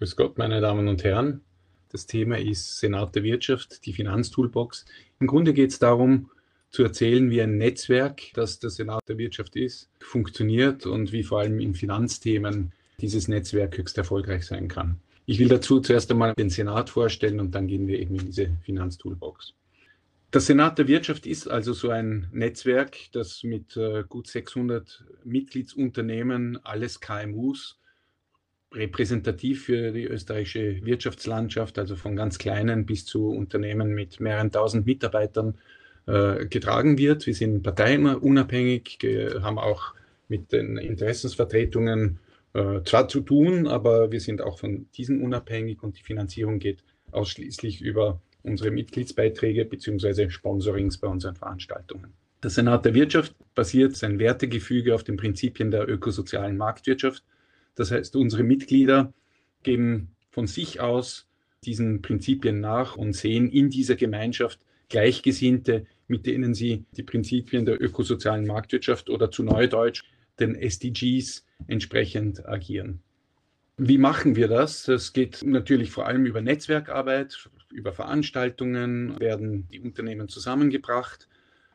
Grüß Gott, meine Damen und Herren. Das Thema ist Senat der Wirtschaft, die Finanztoolbox. Im Grunde geht es darum, zu erzählen, wie ein Netzwerk, das der Senat der Wirtschaft ist, funktioniert und wie vor allem in Finanzthemen dieses Netzwerk höchst erfolgreich sein kann. Ich will dazu zuerst einmal den Senat vorstellen und dann gehen wir eben in diese Finanztoolbox. Das Senat der Wirtschaft ist also so ein Netzwerk, das mit äh, gut 600 Mitgliedsunternehmen, alles KMUs, repräsentativ für die österreichische Wirtschaftslandschaft, also von ganz kleinen bis zu Unternehmen mit mehreren tausend Mitarbeitern äh, getragen wird. Wir sind parteiunabhängig, haben auch mit den Interessensvertretungen äh, zwar zu tun, aber wir sind auch von diesen unabhängig und die Finanzierung geht ausschließlich über unsere Mitgliedsbeiträge bzw. Sponsorings bei unseren Veranstaltungen. Der Senat der Wirtschaft basiert sein Wertegefüge auf den Prinzipien der ökosozialen Marktwirtschaft. Das heißt, unsere Mitglieder geben von sich aus diesen Prinzipien nach und sehen in dieser Gemeinschaft Gleichgesinnte, mit denen sie die Prinzipien der ökosozialen Marktwirtschaft oder zu Neudeutsch den SDGs entsprechend agieren. Wie machen wir das? Es geht natürlich vor allem über Netzwerkarbeit, über Veranstaltungen werden die Unternehmen zusammengebracht,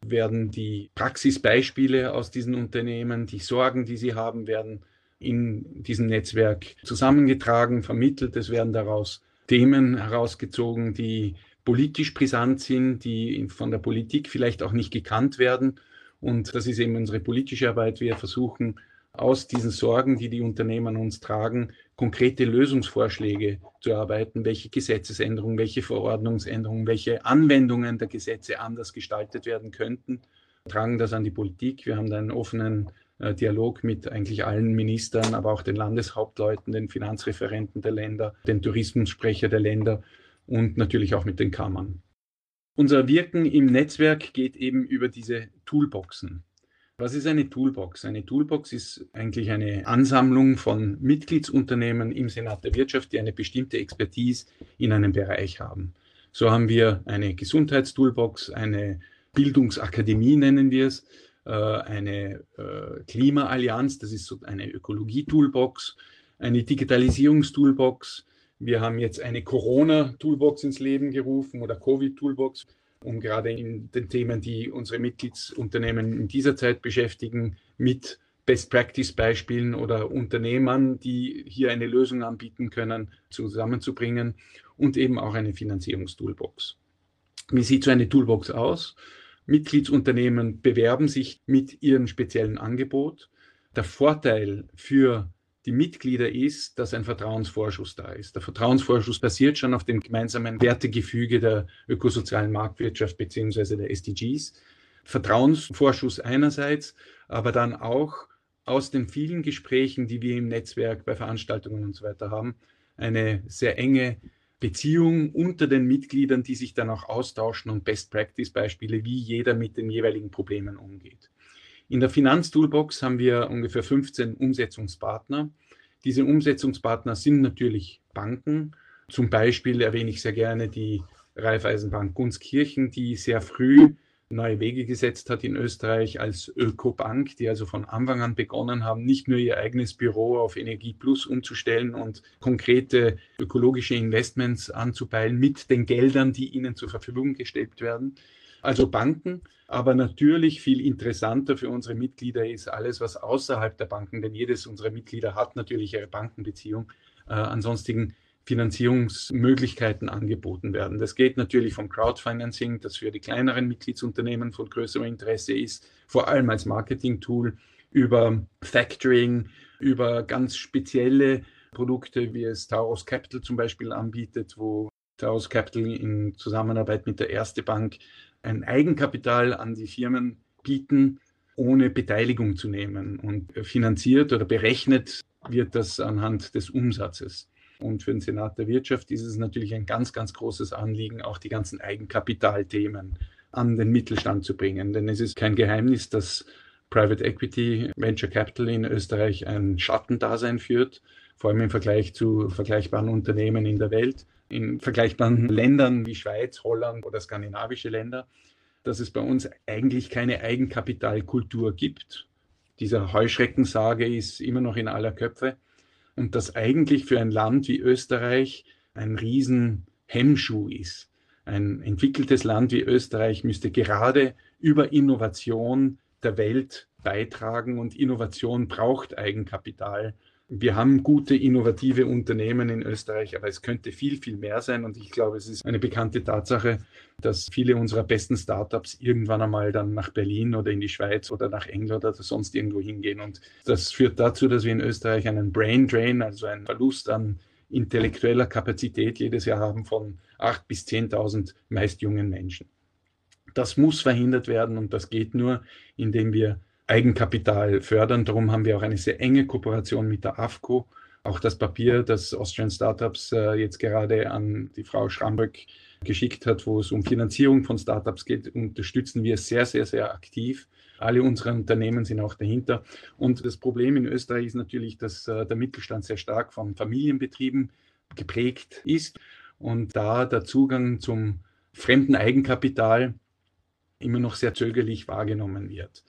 werden die Praxisbeispiele aus diesen Unternehmen, die Sorgen, die sie haben, werden in diesem Netzwerk zusammengetragen, vermittelt. Es werden daraus Themen herausgezogen, die politisch brisant sind, die von der Politik vielleicht auch nicht gekannt werden. Und das ist eben unsere politische Arbeit. Wir versuchen aus diesen Sorgen, die die Unternehmen uns tragen, konkrete Lösungsvorschläge zu erarbeiten, welche Gesetzesänderungen, welche Verordnungsänderungen, welche Anwendungen der Gesetze anders gestaltet werden könnten, tragen das an die Politik. Wir haben da einen offenen Dialog mit eigentlich allen Ministern, aber auch den Landeshauptleuten, den Finanzreferenten der Länder, den Tourismussprecher der Länder und natürlich auch mit den Kammern. Unser Wirken im Netzwerk geht eben über diese Toolboxen. Was ist eine Toolbox? Eine Toolbox ist eigentlich eine Ansammlung von Mitgliedsunternehmen im Senat der Wirtschaft, die eine bestimmte Expertise in einem Bereich haben. So haben wir eine Gesundheitstoolbox, eine Bildungsakademie nennen wir es, äh, eine äh, Klimaallianz, das ist so eine Ökologie-Toolbox, eine Digitalisierungstoolbox. Wir haben jetzt eine Corona-Toolbox ins Leben gerufen oder Covid-Toolbox um gerade in den Themen, die unsere Mitgliedsunternehmen in dieser Zeit beschäftigen, mit Best-Practice-Beispielen oder Unternehmern, die hier eine Lösung anbieten können, zusammenzubringen und eben auch eine Finanzierungstoolbox. Wie sieht so eine Toolbox aus? Mitgliedsunternehmen bewerben sich mit ihrem speziellen Angebot. Der Vorteil für die Mitglieder ist, dass ein Vertrauensvorschuss da ist. Der Vertrauensvorschuss basiert schon auf dem gemeinsamen Wertegefüge der ökosozialen Marktwirtschaft bzw. der SDGs. Vertrauensvorschuss einerseits, aber dann auch aus den vielen Gesprächen, die wir im Netzwerk bei Veranstaltungen und so weiter haben, eine sehr enge Beziehung unter den Mitgliedern, die sich dann auch austauschen und Best-Practice-Beispiele, wie jeder mit den jeweiligen Problemen umgeht. In der Finanztoolbox haben wir ungefähr 15 Umsetzungspartner. Diese Umsetzungspartner sind natürlich Banken. Zum Beispiel erwähne ich sehr gerne die Raiffeisenbank Gunskirchen, die sehr früh neue Wege gesetzt hat in Österreich als Ökobank, die also von Anfang an begonnen haben, nicht nur ihr eigenes Büro auf Energie Plus umzustellen und konkrete ökologische Investments anzupeilen mit den Geldern, die ihnen zur Verfügung gestellt werden. Also Banken, aber natürlich viel interessanter für unsere Mitglieder ist alles, was außerhalb der Banken, denn jedes unserer Mitglieder hat natürlich ihre Bankenbeziehung, äh, an sonstigen Finanzierungsmöglichkeiten angeboten werden. Das geht natürlich vom Crowdfinancing, das für die kleineren Mitgliedsunternehmen von größerem Interesse ist, vor allem als Marketing-Tool, über Factoring, über ganz spezielle Produkte, wie es Taurus Capital zum Beispiel anbietet, wo Taurus Capital in Zusammenarbeit mit der Erste Bank ein Eigenkapital an die Firmen bieten, ohne Beteiligung zu nehmen. Und finanziert oder berechnet wird das anhand des Umsatzes. Und für den Senat der Wirtschaft ist es natürlich ein ganz, ganz großes Anliegen, auch die ganzen Eigenkapitalthemen an den Mittelstand zu bringen. Denn es ist kein Geheimnis, dass Private Equity, Venture Capital in Österreich ein Schattendasein führt, vor allem im Vergleich zu vergleichbaren Unternehmen in der Welt in vergleichbaren Ländern wie Schweiz, Holland oder skandinavische Länder, dass es bei uns eigentlich keine Eigenkapitalkultur gibt. Dieser Heuschreckensage ist immer noch in aller Köpfe. Und das eigentlich für ein Land wie Österreich ein Riesenhemmschuh ist. Ein entwickeltes Land wie Österreich müsste gerade über Innovation der Welt beitragen und Innovation braucht Eigenkapital. Wir haben gute, innovative Unternehmen in Österreich, aber es könnte viel, viel mehr sein. Und ich glaube, es ist eine bekannte Tatsache, dass viele unserer besten Startups irgendwann einmal dann nach Berlin oder in die Schweiz oder nach England oder sonst irgendwo hingehen. Und das führt dazu, dass wir in Österreich einen Brain Drain, also einen Verlust an intellektueller Kapazität jedes Jahr haben von 8.000 bis 10.000 meist jungen Menschen. Das muss verhindert werden und das geht nur, indem wir Eigenkapital fördern. Darum haben wir auch eine sehr enge Kooperation mit der AFCO. Auch das Papier, das Austrian Startups äh, jetzt gerade an die Frau Schramböck geschickt hat, wo es um Finanzierung von Startups geht, unterstützen wir sehr, sehr, sehr aktiv. Alle unsere Unternehmen sind auch dahinter. Und das Problem in Österreich ist natürlich, dass äh, der Mittelstand sehr stark von Familienbetrieben geprägt ist und da der Zugang zum fremden Eigenkapital immer noch sehr zögerlich wahrgenommen wird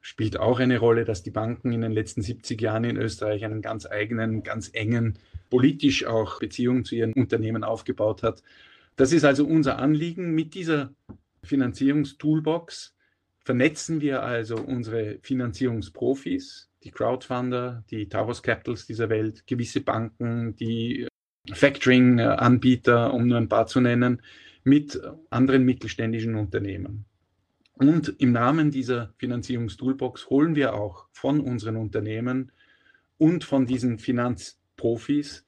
spielt auch eine Rolle, dass die Banken in den letzten 70 Jahren in Österreich einen ganz eigenen, ganz engen, politisch auch Beziehung zu ihren Unternehmen aufgebaut hat. Das ist also unser Anliegen. Mit dieser Finanzierungstoolbox vernetzen wir also unsere Finanzierungsprofis, die Crowdfunder, die Taurus Capitals dieser Welt, gewisse Banken, die Factoring-Anbieter, um nur ein paar zu nennen, mit anderen mittelständischen Unternehmen. Und im Rahmen dieser Finanzierungstoolbox holen wir auch von unseren Unternehmen und von diesen Finanzprofis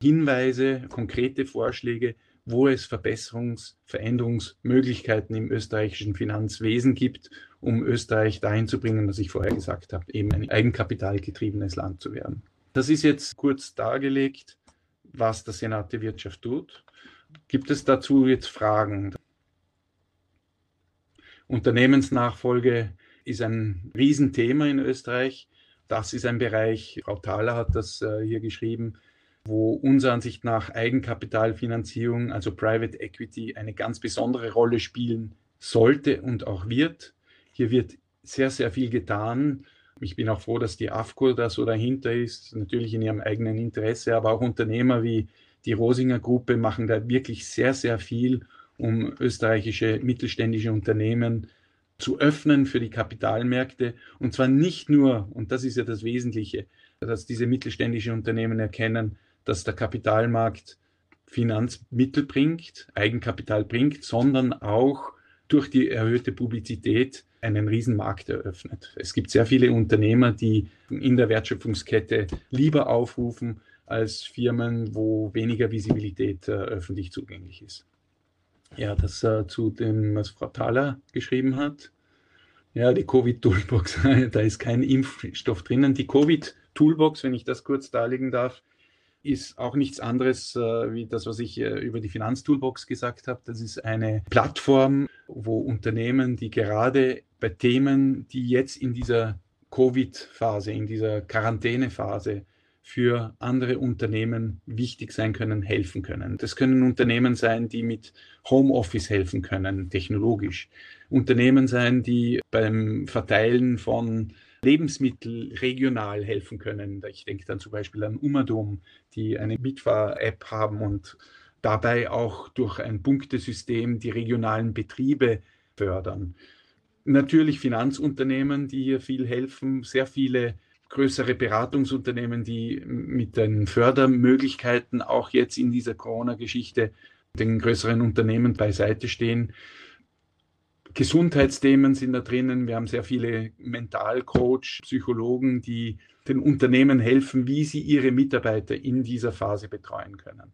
Hinweise, konkrete Vorschläge, wo es Verbesserungs-, Veränderungsmöglichkeiten im österreichischen Finanzwesen gibt, um Österreich dahin zu bringen, was ich vorher gesagt habe, eben ein eigenkapitalgetriebenes Land zu werden. Das ist jetzt kurz dargelegt, was der Senat der Wirtschaft tut. Gibt es dazu jetzt Fragen? Unternehmensnachfolge ist ein Riesenthema in Österreich. Das ist ein Bereich, Frau Thaler hat das äh, hier geschrieben, wo unserer Ansicht nach Eigenkapitalfinanzierung, also Private Equity, eine ganz besondere Rolle spielen sollte und auch wird. Hier wird sehr, sehr viel getan. Ich bin auch froh, dass die AFCO da so dahinter ist, natürlich in ihrem eigenen Interesse, aber auch Unternehmer wie die Rosinger Gruppe machen da wirklich sehr, sehr viel, um österreichische mittelständische Unternehmen zu öffnen für die Kapitalmärkte. Und zwar nicht nur, und das ist ja das Wesentliche, dass diese mittelständischen Unternehmen erkennen, dass der Kapitalmarkt Finanzmittel bringt, Eigenkapital bringt, sondern auch durch die erhöhte Publizität einen Riesenmarkt eröffnet. Es gibt sehr viele Unternehmer, die in der Wertschöpfungskette lieber aufrufen als Firmen, wo weniger Visibilität äh, öffentlich zugänglich ist. Ja, das äh, zu dem, was Frau Thaler geschrieben hat. Ja, die Covid-Toolbox, da ist kein Impfstoff drinnen. Die Covid-Toolbox, wenn ich das kurz darlegen darf, ist auch nichts anderes äh, wie das, was ich äh, über die Finanztoolbox gesagt habe. Das ist eine Plattform, wo Unternehmen, die gerade bei Themen, die jetzt in dieser Covid-Phase, in dieser Quarantänephase für andere Unternehmen wichtig sein können, helfen können. Das können Unternehmen sein, die mit Homeoffice helfen können, technologisch. Unternehmen sein, die beim Verteilen von Lebensmitteln regional helfen können. Ich denke dann zum Beispiel an Umadom, die eine Mitfahr-App haben und dabei auch durch ein Punktesystem die regionalen Betriebe fördern. Natürlich Finanzunternehmen, die hier viel helfen, sehr viele größere Beratungsunternehmen, die mit den Fördermöglichkeiten auch jetzt in dieser Corona-Geschichte den größeren Unternehmen beiseite stehen. Gesundheitsthemen sind da drinnen. Wir haben sehr viele Mentalcoach, Psychologen, die den Unternehmen helfen, wie sie ihre Mitarbeiter in dieser Phase betreuen können.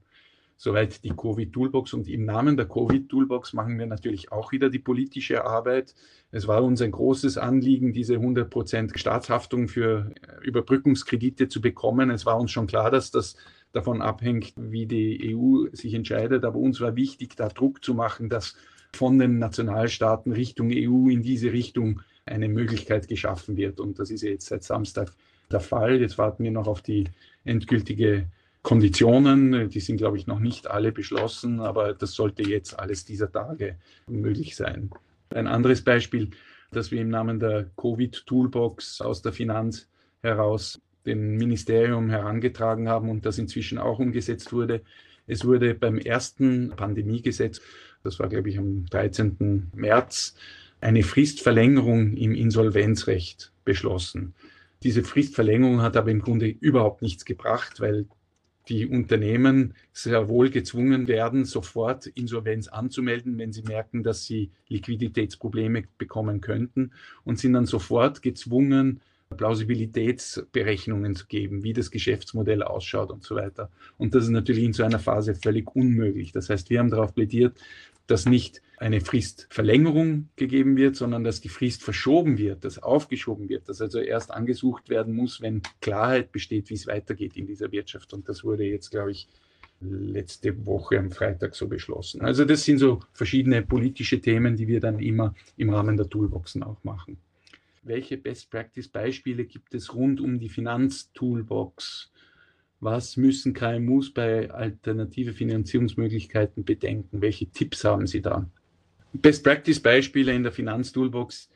Soweit die Covid-Toolbox. Und im Namen der Covid-Toolbox machen wir natürlich auch wieder die politische Arbeit. Es war uns ein großes Anliegen, diese 100% Staatshaftung für äh, Überbrückungskredite zu bekommen. Es war uns schon klar, dass das davon abhängt, wie die EU sich entscheidet. Aber uns war wichtig, da Druck zu machen, dass von den Nationalstaaten Richtung EU in diese Richtung eine Möglichkeit geschaffen wird. Und das ist jetzt seit Samstag der Fall. Jetzt warten wir noch auf die endgültige Konditionen, die sind, glaube ich, noch nicht alle beschlossen, aber das sollte jetzt alles dieser Tage möglich sein. Ein anderes Beispiel, das wir im Namen der Covid-Toolbox aus der Finanz heraus dem Ministerium herangetragen haben und das inzwischen auch umgesetzt wurde. Es wurde beim ersten Pandemiegesetz, das war glaube ich am 13. März, eine Fristverlängerung im Insolvenzrecht beschlossen. Diese Fristverlängerung hat aber im Grunde überhaupt nichts gebracht, weil die Unternehmen sehr wohl gezwungen werden, sofort Insolvenz anzumelden, wenn sie merken, dass sie Liquiditätsprobleme bekommen könnten und sind dann sofort gezwungen, Plausibilitätsberechnungen zu geben, wie das Geschäftsmodell ausschaut und so weiter. Und das ist natürlich in so einer Phase völlig unmöglich. Das heißt, wir haben darauf plädiert, dass nicht eine Fristverlängerung gegeben wird, sondern dass die Frist verschoben wird, dass aufgeschoben wird, dass also erst angesucht werden muss, wenn Klarheit besteht, wie es weitergeht in dieser Wirtschaft. Und das wurde jetzt, glaube ich, letzte Woche am Freitag so beschlossen. Also das sind so verschiedene politische Themen, die wir dann immer im Rahmen der Toolboxen auch machen. Welche Best-Practice-Beispiele gibt es rund um die Finanztoolbox? Was müssen KMUs bei alternative Finanzierungsmöglichkeiten bedenken? Welche Tipps haben Sie da? Best-Practice-Beispiele in der Finanztoolbox.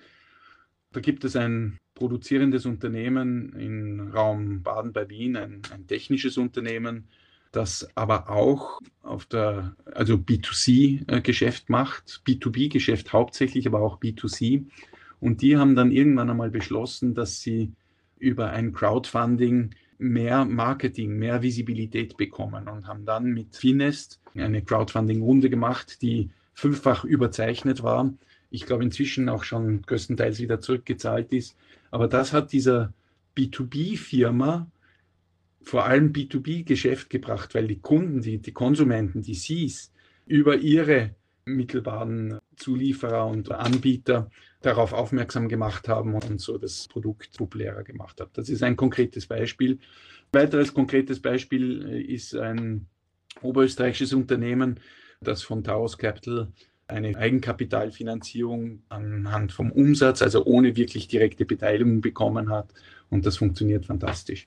Da gibt es ein produzierendes Unternehmen im Raum Baden bei Wien, ein, ein technisches Unternehmen, das aber auch auf der, also B2C-Geschäft macht, B2B-Geschäft hauptsächlich, aber auch B2C. Und die haben dann irgendwann einmal beschlossen, dass sie über ein Crowdfunding mehr Marketing, mehr Visibilität bekommen und haben dann mit Finest eine Crowdfunding-Runde gemacht, die fünffach überzeichnet war. Ich glaube inzwischen auch schon größtenteils wieder zurückgezahlt ist. Aber das hat dieser B2B-Firma vor allem B2B-Geschäft gebracht, weil die Kunden, die, die Konsumenten, die Cs über ihre mittelbaren Zulieferer und Anbieter darauf aufmerksam gemacht haben und so das Produkt populärer gemacht haben. Das ist ein konkretes Beispiel. Ein weiteres konkretes Beispiel äh, ist ein oberösterreichisches Unternehmen, das von Taos Capital eine Eigenkapitalfinanzierung anhand vom Umsatz, also ohne wirklich direkte Beteiligung bekommen hat. Und das funktioniert fantastisch.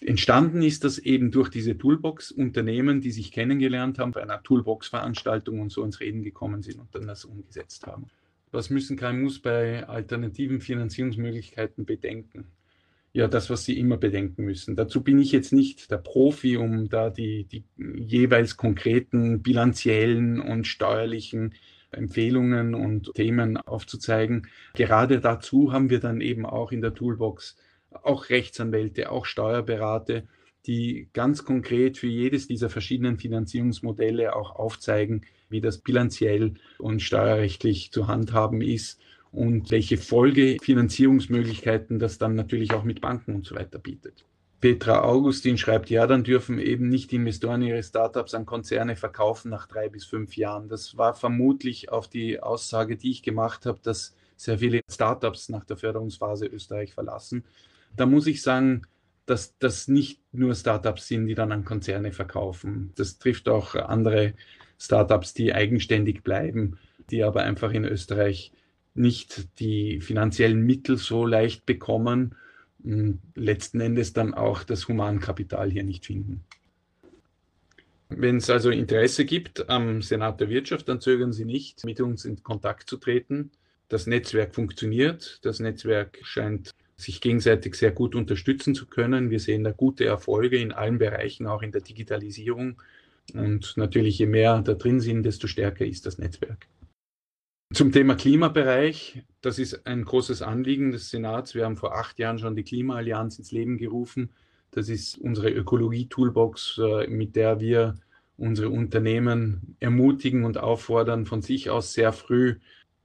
Entstanden ist das eben durch diese Toolbox-Unternehmen, die sich kennengelernt haben bei einer Toolbox-Veranstaltung und so ins Reden gekommen sind und dann das umgesetzt haben. Was müssen KMUs bei alternativen Finanzierungsmöglichkeiten bedenken? Ja, das, was sie immer bedenken müssen. Dazu bin ich jetzt nicht der Profi, um da die, die jeweils konkreten bilanziellen und steuerlichen Empfehlungen und Themen aufzuzeigen. Gerade dazu haben wir dann eben auch in der Toolbox auch Rechtsanwälte, auch Steuerberater, die ganz konkret für jedes dieser verschiedenen Finanzierungsmodelle auch aufzeigen, wie das bilanziell und steuerrechtlich zu handhaben ist und welche Folgefinanzierungsmöglichkeiten das dann natürlich auch mit Banken und so weiter bietet. Petra Augustin schreibt, ja, dann dürfen eben nicht Investoren ihre Startups an Konzerne verkaufen nach drei bis fünf Jahren. Das war vermutlich auf die Aussage, die ich gemacht habe, dass sehr viele Startups nach der Förderungsphase Österreich verlassen da muss ich sagen, dass das nicht nur Startups sind, die dann an Konzerne verkaufen. Das trifft auch andere Startups, die eigenständig bleiben, die aber einfach in Österreich nicht die finanziellen Mittel so leicht bekommen und letzten Endes dann auch das Humankapital hier nicht finden. Wenn es also Interesse gibt am Senat der Wirtschaft, dann zögern Sie nicht, mit uns in Kontakt zu treten. Das Netzwerk funktioniert. Das Netzwerk scheint sich gegenseitig sehr gut unterstützen zu können. Wir sehen da gute Erfolge in allen Bereichen, auch in der Digitalisierung. Und natürlich, je mehr da drin sind, desto stärker ist das Netzwerk. Zum Thema Klimabereich, das ist ein großes Anliegen des Senats. Wir haben vor acht Jahren schon die Klimaallianz ins Leben gerufen. Das ist unsere Ökologie-Toolbox, äh, mit der wir unsere Unternehmen ermutigen und auffordern, von sich aus sehr früh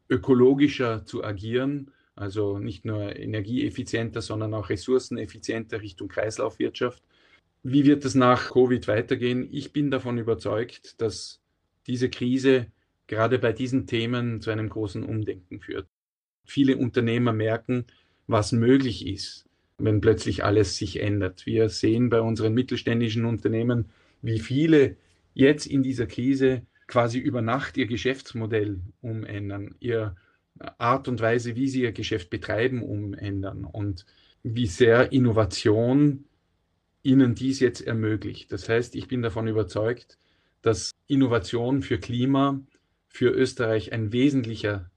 ökologischer zu agieren also nicht nur energieeffizienter, sondern auch ressourceneffizienter Richtung Kreislaufwirtschaft. Wie wird es nach Covid weitergehen? Ich bin davon überzeugt, dass diese Krise gerade bei diesen Themen zu einem großen Umdenken führt. Viele Unternehmer merken, was möglich ist, wenn plötzlich alles sich ändert. Wir sehen bei unseren mittelständischen Unternehmen, wie viele jetzt in dieser Krise quasi über Nacht ihr Geschäftsmodell umändern, ihr Art und Weise, wie sie ihr Geschäft betreiben, umändern und wie sehr Innovation ihnen dies jetzt ermöglicht. Das heißt, ich bin davon überzeugt, dass Innovation für Klima für Österreich ein wesentlicher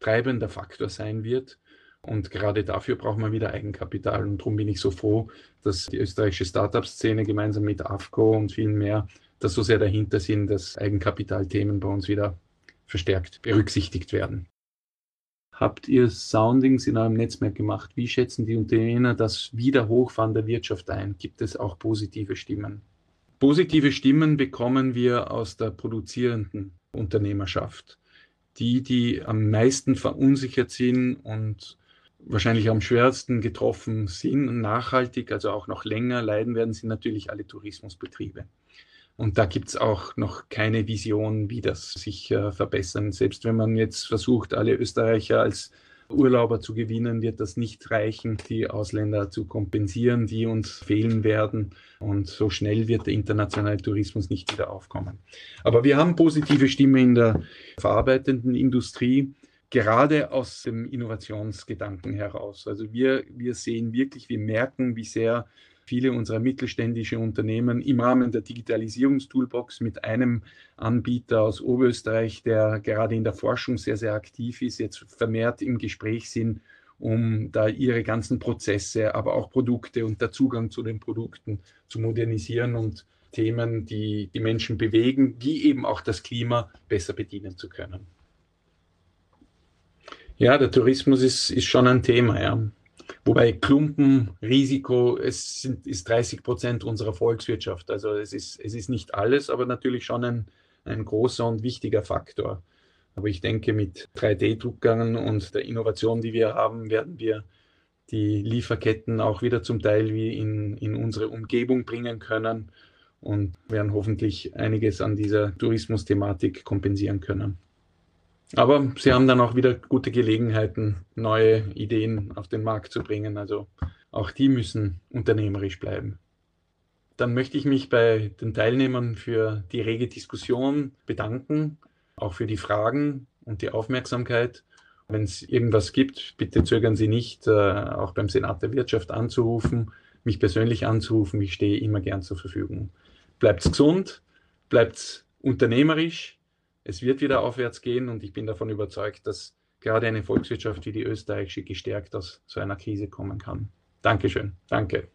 treibender Faktor sein wird Und gerade dafür braucht man wieder Eigenkapital. Und darum bin ich so froh, dass die österreichische Startup-Szene gemeinsam mit AFCO und vielen mehr da so sehr dahinter sind, dass Eigenkapitalthemen bei uns wieder verstärkt berücksichtigt werden. Habt ihr Soundings in eurem Netzwerk gemacht? Wie schätzen die Unternehmer das Wiederhochfahren der Wirtschaft ein? Gibt es auch positive Stimmen? Positive Stimmen bekommen wir aus der produzierenden Unternehmerschaft. Die, die am meisten verunsichert sind und wahrscheinlich am schwersten getroffen sind und nachhaltig, also auch noch länger leiden werden, sind natürlich alle Tourismusbetriebe. Und da gibt es auch noch keine Vision, wie das sich äh, verbessern. Selbst wenn man jetzt versucht, alle Österreicher als Urlauber zu gewinnen, wird das nicht reichen, die Ausländer zu kompensieren, die uns fehlen werden. Und so schnell wird der internationale Tourismus nicht wieder aufkommen. Aber wir haben positive Stimme in der verarbeitenden Industrie, gerade aus dem Innovationsgedanken heraus. Also wir, wir sehen wirklich, wir merken, wie sehr viele unserer mittelständischen Unternehmen im Rahmen der Digitalisierungstoolbox mit einem Anbieter aus Oberösterreich, der gerade in der Forschung sehr, sehr aktiv ist, jetzt vermehrt im Gespräch sind, um da ihre ganzen Prozesse, aber auch Produkte und der Zugang zu den Produkten zu modernisieren und Themen, die die Menschen bewegen, wie eben auch das Klima besser bedienen zu können. Ja, der Tourismus ist, ist schon ein Thema. Ja. Wobei Klumpenrisiko, es sind, ist 30 Prozent unserer Volkswirtschaft. Also es ist, es ist nicht alles, aber natürlich schon ein, ein großer und wichtiger Faktor. Aber ich denke, mit 3D-Druckern und der Innovation, die wir haben, werden wir die Lieferketten auch wieder zum Teil wie in, in unsere Umgebung bringen können und werden hoffentlich einiges an dieser Tourismusthematik kompensieren können. Aber sie haben dann auch wieder gute Gelegenheiten, neue Ideen auf den Markt zu bringen. Also auch die müssen unternehmerisch bleiben. Dann möchte ich mich bei den Teilnehmern für die rege Diskussion bedanken, auch für die Fragen und die Aufmerksamkeit. Wenn es irgendwas gibt, bitte zögern Sie nicht, äh, auch beim Senat der Wirtschaft anzurufen, mich persönlich anzurufen. Ich stehe immer gern zur Verfügung. Bleibt gesund, bleibt unternehmerisch es wird wieder aufwärts gehen und ich bin davon überzeugt, dass gerade eine Volkswirtschaft wie die österreichische gestärkt aus so einer Krise kommen kann. Dankeschön. Danke.